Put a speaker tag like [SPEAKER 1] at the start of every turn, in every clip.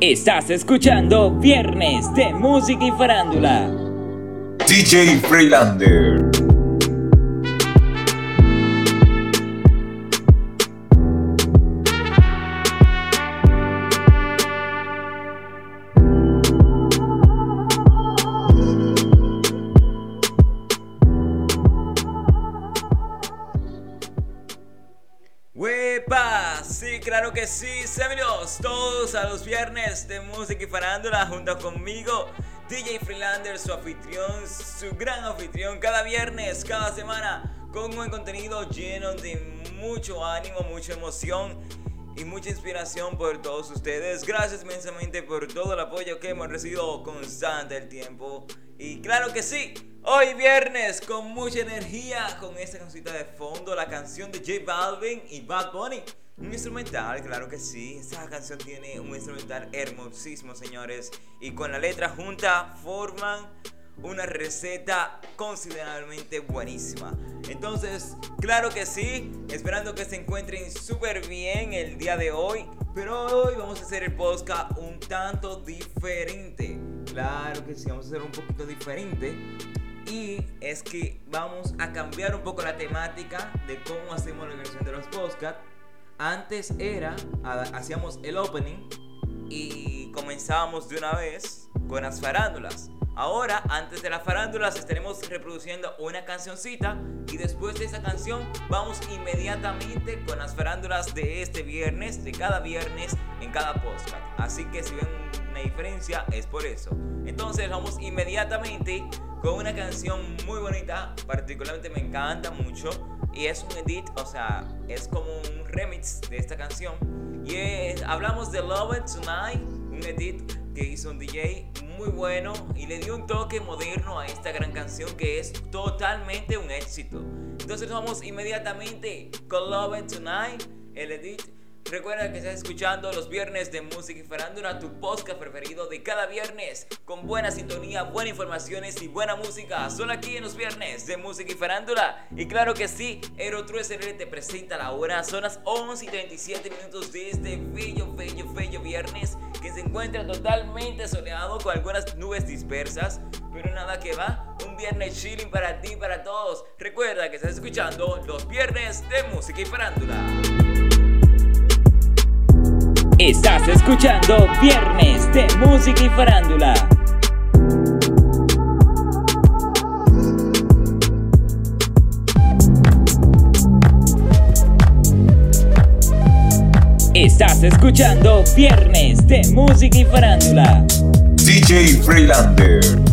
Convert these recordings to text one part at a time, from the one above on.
[SPEAKER 1] Estás escuchando Viernes de Música y Farándula.
[SPEAKER 2] DJ Freelander.
[SPEAKER 3] De música y farándula junto conmigo, DJ Freelander, su anfitrión, su gran anfitrión, cada viernes, cada semana, con un contenido lleno de mucho ánimo, mucha emoción y mucha inspiración por todos ustedes. Gracias inmensamente por todo el apoyo que hemos recibido constante el tiempo. Y claro que sí, hoy viernes con mucha energía, con esta cancioncita de fondo, la canción de J Balvin y Bad Bunny. Un instrumental, claro que sí. Esta canción tiene un instrumental hermosísimo, señores. Y con la letra junta forman una receta considerablemente buenísima. Entonces, claro que sí. Esperando que se encuentren súper bien el día de hoy. Pero hoy vamos a hacer el podcast un tanto diferente. Claro que sí, vamos a hacer un poquito diferente. Y es que vamos a cambiar un poco la temática de cómo hacemos la versión de los podcasts antes era, hacíamos el opening y comenzábamos de una vez con las farándulas. Ahora, antes de las farándulas, estaremos reproduciendo una cancioncita y después de esa canción vamos inmediatamente con las farándulas de este viernes, de cada viernes en cada podcast. Así que si ven una diferencia es por eso. Entonces vamos inmediatamente con una canción muy bonita, particularmente me encanta mucho y es un edit, o sea, es como un remix de esta canción. Y hablamos de Love It Tonight, un edit que hizo un DJ muy bueno y le dio un toque moderno a esta gran canción que es totalmente un éxito. Entonces vamos inmediatamente con Love It Tonight, el edit Recuerda que estás escuchando los viernes de Música y Farándula, tu podcast preferido de cada viernes, con buena sintonía, buenas informaciones y buena música. Solo aquí en los viernes de Música y Farándula. Y claro que sí, Aerotru SRL te presenta la hora. Son las 11 y 37 minutos de este bello, bello, bello viernes que se encuentra totalmente soleado con algunas nubes dispersas. Pero nada que va, un viernes chilling para ti y para todos. Recuerda que estás escuchando los viernes de Música y Farándula.
[SPEAKER 1] Estás escuchando Viernes de Música y Farándula. Estás escuchando Viernes de Música y Farándula.
[SPEAKER 2] DJ Freelander.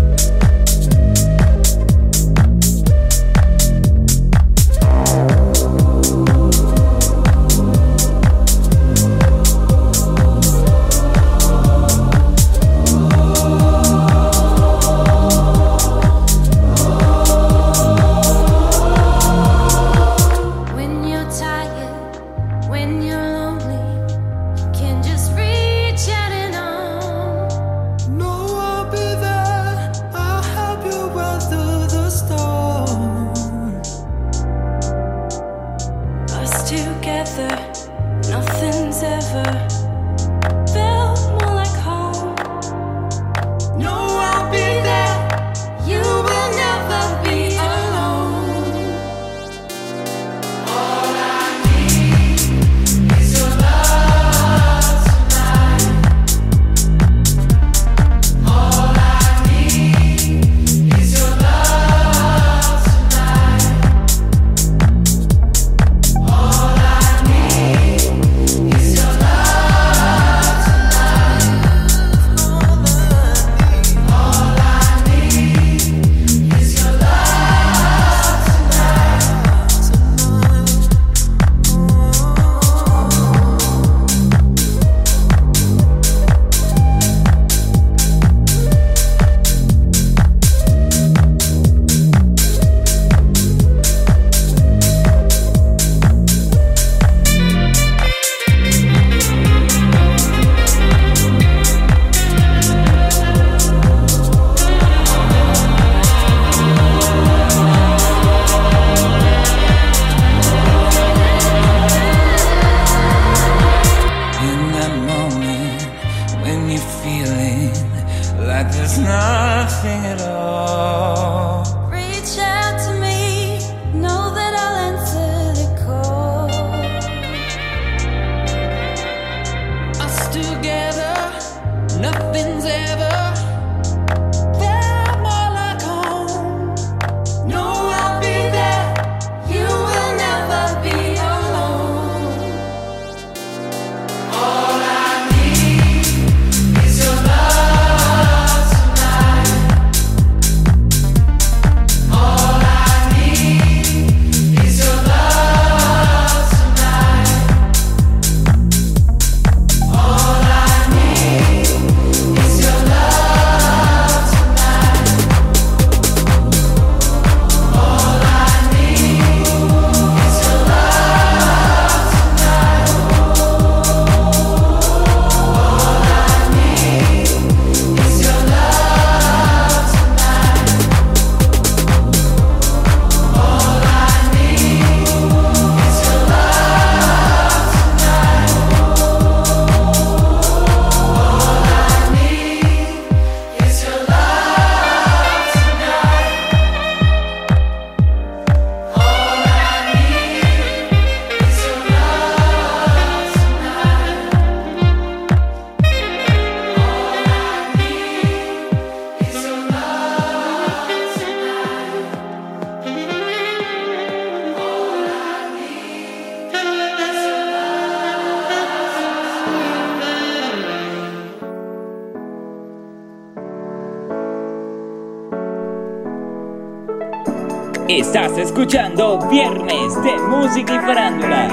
[SPEAKER 1] Estás escuchando Viernes de Música y Farándula.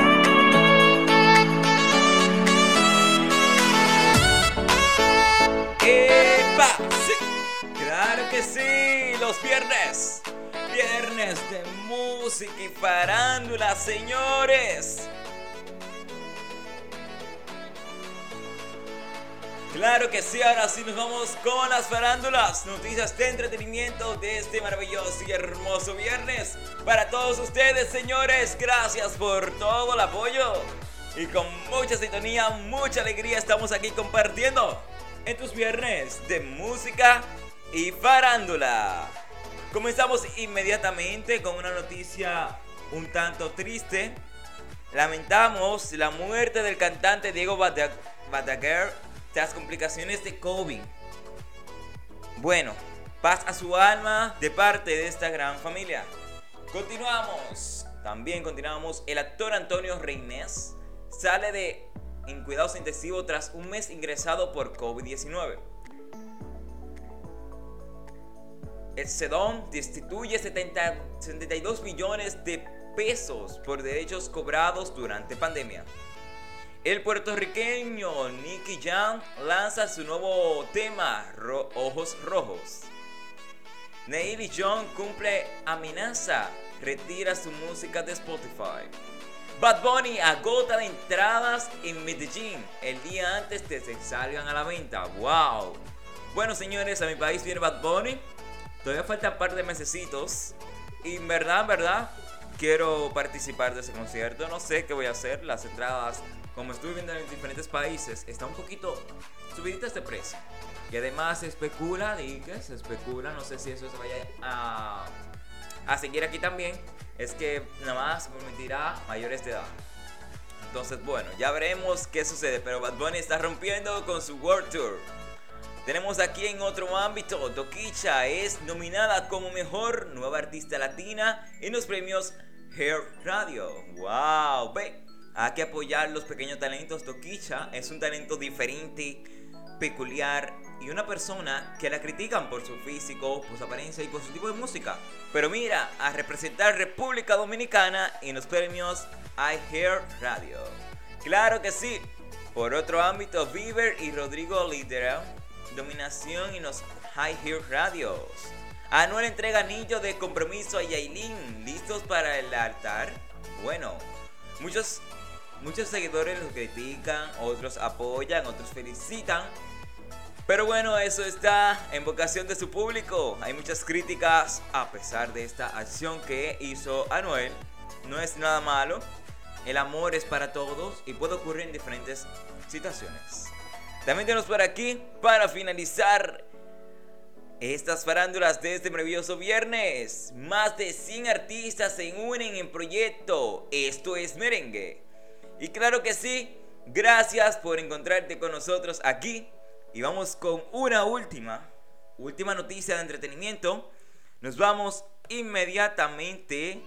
[SPEAKER 3] ¡Epa! Sí, claro que sí, los viernes. Viernes de música y farándula, señores. Claro que sí, ahora sí nos vamos con las farándulas, noticias de entretenimiento de este maravilloso y hermoso viernes. Para todos ustedes, señores, gracias por todo el apoyo. Y con mucha sintonía, mucha alegría estamos aquí compartiendo en viernes de música y farándula. Comenzamos inmediatamente con una noticia un tanto triste. Lamentamos la muerte del cantante Diego Badaguer tras complicaciones de COVID. Bueno, paz a su alma de parte de esta gran familia. Continuamos. También continuamos. El actor Antonio Reynés sale de en cuidados intensivos tras un mes ingresado por COVID-19. El Sedón destituye 70, 72 millones de pesos por derechos cobrados durante pandemia. El puertorriqueño Nicky Jam lanza su nuevo tema, Ojos Rojos. Neil John cumple amenaza, retira su música de Spotify. Bad Bunny agota de entradas en Medellín el día antes de que salgan a la venta. ¡Wow! Bueno, señores, a mi país viene Bad Bunny. Todavía falta un par de mesecitos. Y en verdad, en verdad, quiero participar de ese concierto. No sé qué voy a hacer. Las entradas como estuve viendo en diferentes países, está un poquito subiditas de precio. Y además se especula, que se especula, no sé si eso se vaya a, seguir aquí también, es que nada más permitirá mayores de edad. Entonces, bueno, ya veremos qué sucede, pero Bad Bunny está rompiendo con su World Tour. Tenemos aquí en otro ámbito, Doquicha es nominada como mejor nueva artista latina en los premios Hair Radio. ¡Wow! Ve, hay que apoyar los pequeños talentos. Toquicha es un talento diferente, peculiar y una persona que la critican por su físico, por su apariencia y por su tipo de música. Pero mira, a representar República Dominicana en los premios iHear Radio. Claro que sí. Por otro ámbito, Bieber y Rodrigo lidera dominación en los High Hear Radios. Anuel entrega anillo de compromiso a Yailin. ¿Listos para el altar? Bueno, muchos Muchos seguidores lo critican, otros apoyan, otros felicitan. Pero bueno, eso está en vocación de su público. Hay muchas críticas a pesar de esta acción que hizo Anuel. No es nada malo. El amor es para todos y puede ocurrir en diferentes situaciones. También tenemos por aquí para finalizar estas farándulas de este maravilloso viernes. Más de 100 artistas se unen en proyecto. Esto es merengue. Y claro que sí, gracias por encontrarte con nosotros aquí. Y vamos con una última, última noticia de entretenimiento. Nos vamos inmediatamente.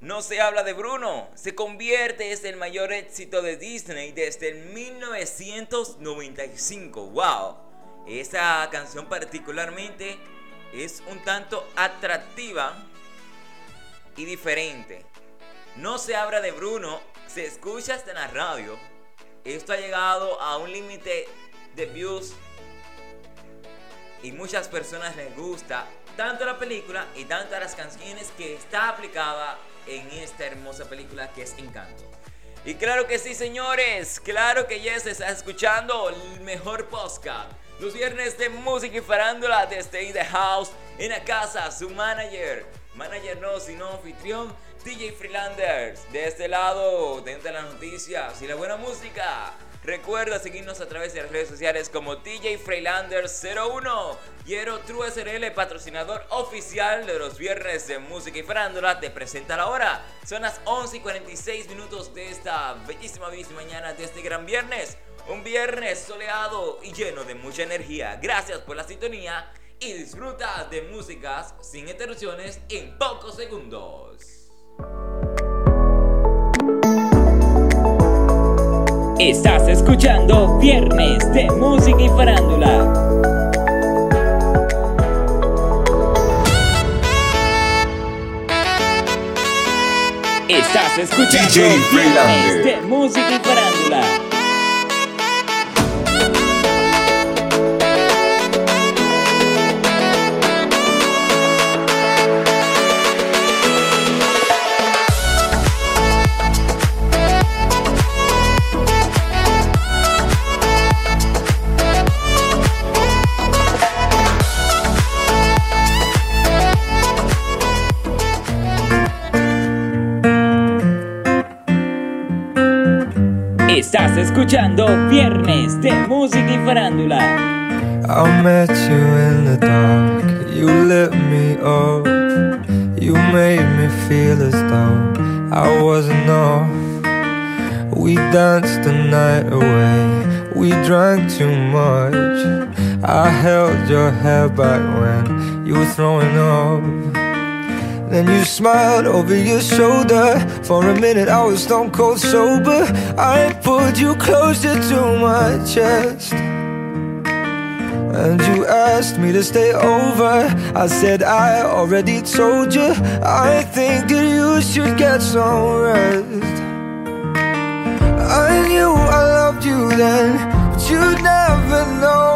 [SPEAKER 3] No se habla de Bruno, se convierte en el mayor éxito de Disney desde el 1995. ¡Wow! Esa canción particularmente es un tanto atractiva y diferente. No se habla de Bruno, se escucha hasta en la radio. Esto ha llegado a un límite de views y muchas personas les gusta tanto la película y tanto las canciones que está aplicada en esta hermosa película que es Encanto. Y claro que sí, señores, claro que ya se está escuchando el mejor podcast. Los viernes de música y farándula de Stay in the House, en la casa, su manager, manager no, sino anfitrión, DJ Freelanders. De este lado, dentro de las noticias y la buena música. Recuerda seguirnos a través de las redes sociales como DJ Freelanders01 y Ero True SRL, patrocinador oficial de los viernes de música y farándula, te presenta la hora. Son las 11 y 46 minutos de esta bellísima, bellísima mañana de este gran viernes. Un viernes soleado y lleno de mucha energía. Gracias por la sintonía y disfruta de músicas sin interrupciones en pocos segundos.
[SPEAKER 1] Estás escuchando Viernes de Música y Farándula. Estás escuchando Viernes de Música y Farándula. Estás escuchando Viernes de Música y Farándula.
[SPEAKER 4] I met you in the dark, you lit me up. You made me feel as though I wasn't off. We danced the night away, we drank too much. I held your hair back when you were throwing up. Then you smiled over your shoulder. For a minute, I was stone cold sober. I pulled you closer to my chest. And you asked me to stay over. I said, I already told you. I think that you should get some rest. I knew I loved you then, but you'd never know.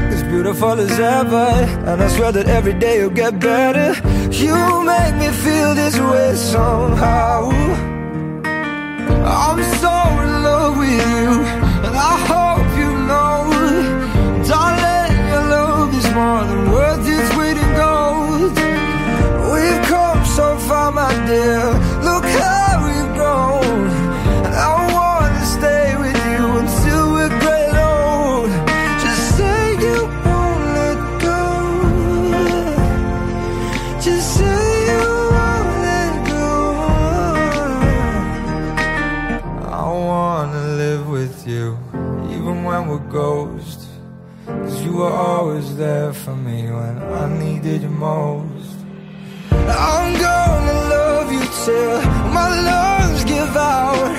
[SPEAKER 4] beautiful as ever. And I swear that every day you'll get better. You make me feel this way somehow. I'm so in love with you, and I hope you know, darling, your love is more than worth its weight in gold. We've come so far, my dear. When we're ghosts. Cause you were always there for me when I needed you most. I'm gonna love you till my lungs give out.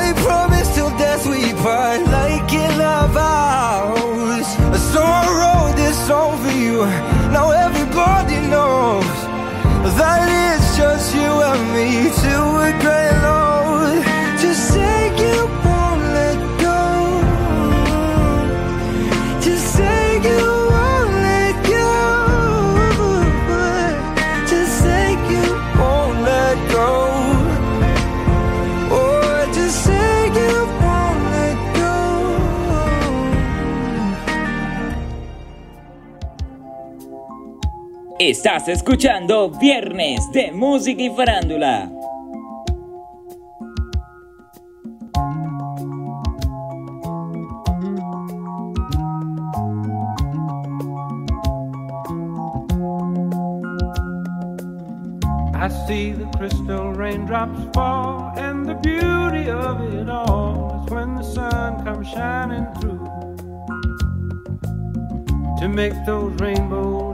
[SPEAKER 4] I promise till death we part, like in our vows. So I wrote this song for you. Now everybody knows that it's just you and me till we're gray
[SPEAKER 1] Estás escuchando Viernes de Música y Farándula.
[SPEAKER 5] I see the crystal raindrops fall, and the beauty of it all is when the sun comes shining through. To make those rainbows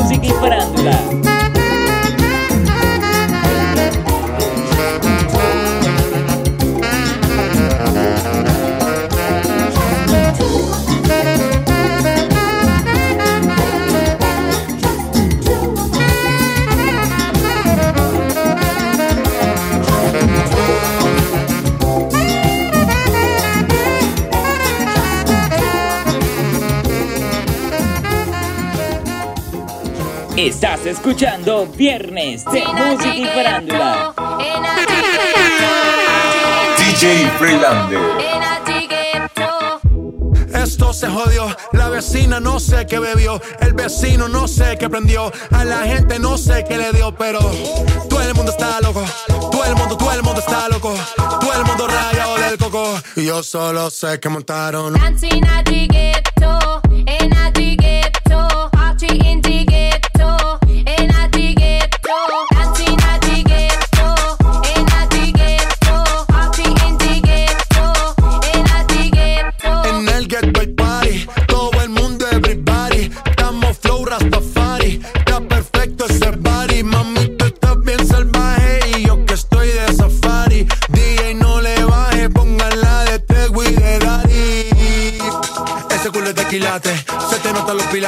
[SPEAKER 1] Música y Farándula. Estás escuchando Viernes de Música y Farándula.
[SPEAKER 2] DJ Freelander.
[SPEAKER 6] Esto se jodió, la vecina no sé qué bebió, el vecino no sé qué prendió, a la gente no sé qué le dio, pero todo el mundo está loco, todo el mundo, todo el mundo está loco, todo el mundo rayado del coco, y yo solo sé que montaron
[SPEAKER 7] Dancing at the ghetto, in at the ghetto, party in the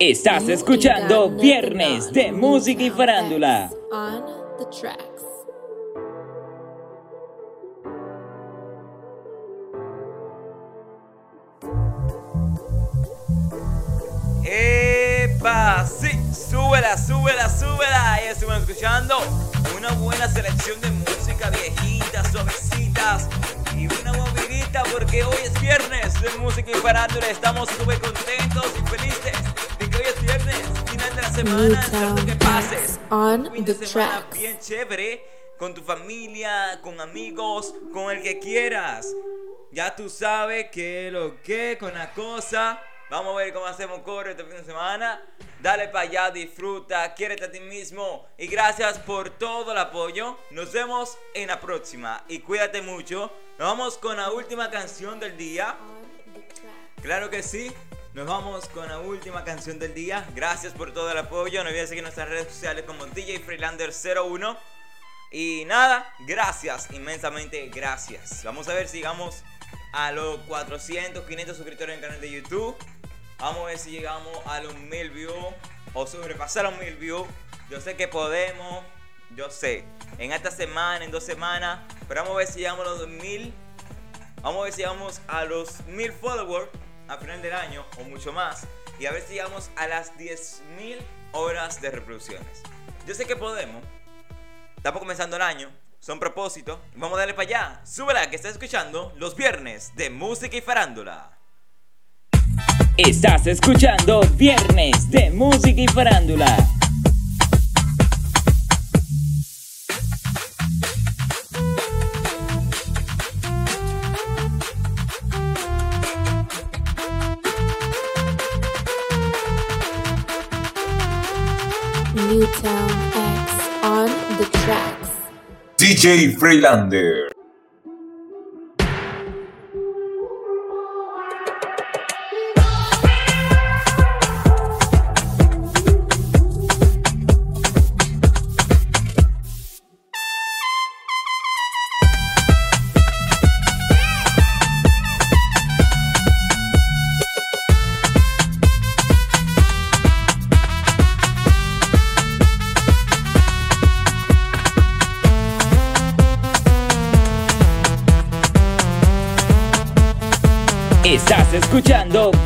[SPEAKER 1] Estás escuchando Viernes de Música y Farándula.
[SPEAKER 8] On the tracks.
[SPEAKER 3] ¡Epa! Sí, súbela, súbela, súbela. Y estuvimos escuchando una buena selección de música viejita, suavecitas y una movidita porque hoy es viernes de música y farándula. Estamos súper contentos y felices pases
[SPEAKER 8] On the tracks.
[SPEAKER 3] bien chévere con tu familia, con amigos, con el que quieras. Ya tú sabes que lo que con la cosa. Vamos a ver cómo hacemos coro este fin de semana. Dale para allá, disfruta, quiérete a ti mismo. Y gracias por todo el apoyo. Nos vemos en la próxima. Y cuídate mucho. Nos vamos con la última canción del día.
[SPEAKER 8] Tracks.
[SPEAKER 3] Claro que sí. Nos vamos con la última canción del día. Gracias por todo el apoyo. No olvides seguir nuestras redes sociales como DJ Freelander 01. Y nada, gracias, inmensamente gracias. Vamos a ver si llegamos a los 400, 500 suscriptores en el canal de YouTube. Vamos a ver si llegamos a los 1000 views o sobrepasar los 1000 views. Yo sé que podemos, yo sé, en esta semana, en dos semanas. Pero vamos a ver si llegamos a los 2000 Vamos a ver si llegamos a los 1000 followers a final del año o mucho más. Y a ver si llegamos a las 10.000 horas de reproducciones. Yo sé que podemos. Estamos comenzando el año. Son propósitos. Vamos a darle para allá. Súbela que estás escuchando los viernes de música y farándula.
[SPEAKER 1] Estás escuchando Viernes de Música y Farándula.
[SPEAKER 2] DJ Freelander.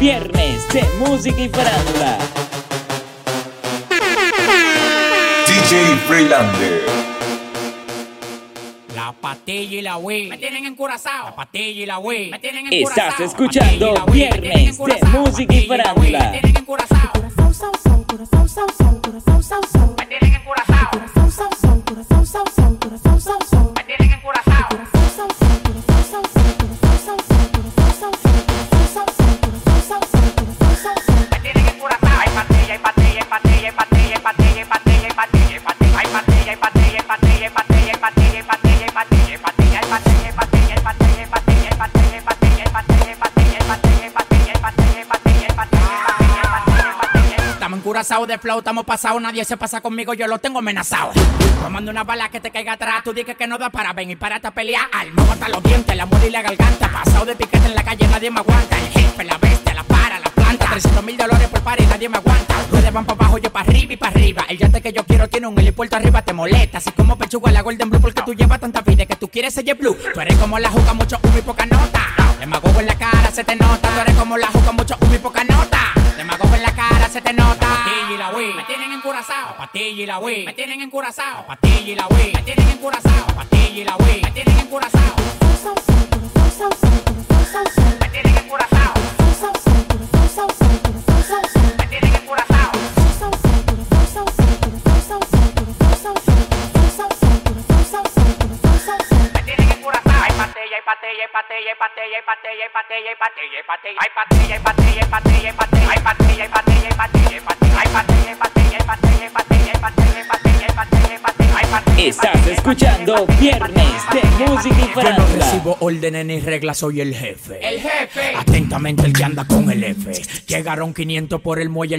[SPEAKER 1] Viernes de Música y Farándula.
[SPEAKER 2] DJ Freelander.
[SPEAKER 9] La patilla y la Wii me tienen encurazao. La patilla y la Wii me tienen
[SPEAKER 1] Estás
[SPEAKER 9] encurazao.
[SPEAKER 1] escuchando Viernes de. Música y Farándula.
[SPEAKER 9] De flow, estamos pasados, nadie se pasa conmigo, yo lo tengo amenazado. Tomando una bala que te caiga atrás, tú dices que no da para ven y para a pelear. Al mojo hasta los dientes, la muerte y la garganta. Pasado de piquete en la calle, nadie me aguanta. El jefe, la bestia, la para, la planta. 300 mil dólares por par y nadie me aguanta. Ustedes van para abajo, yo para arriba y para arriba. El yate que yo quiero tiene un helipuerto arriba, te molesta. Así como pechuga la Golden Blue, porque tú llevas tanta vida que tú quieres ser blue. Tú eres como la juca, mucho humo y poca nota. Demagogo en la cara, se te nota. Tú eres como la juca, mucho humo y poca nota. En la se te nota. Patilla y la Wii, me tienen encurazao. Patilla y la Wii, me tienen encurazao. Patilla y la Wii, me tienen encurazao. Patilla y la Wii, me tienen encurazao. Me tienen encurazao. Hay hay hay patilla. Hay patilla, hay
[SPEAKER 1] Estás escuchando Viernes
[SPEAKER 9] patilla,
[SPEAKER 1] de Música y.
[SPEAKER 10] Yo no recibo órdenes ni reglas, soy el jefe.
[SPEAKER 9] El jefe.
[SPEAKER 10] Atentamente el que anda con el F. Llegaron 500 por el muelle.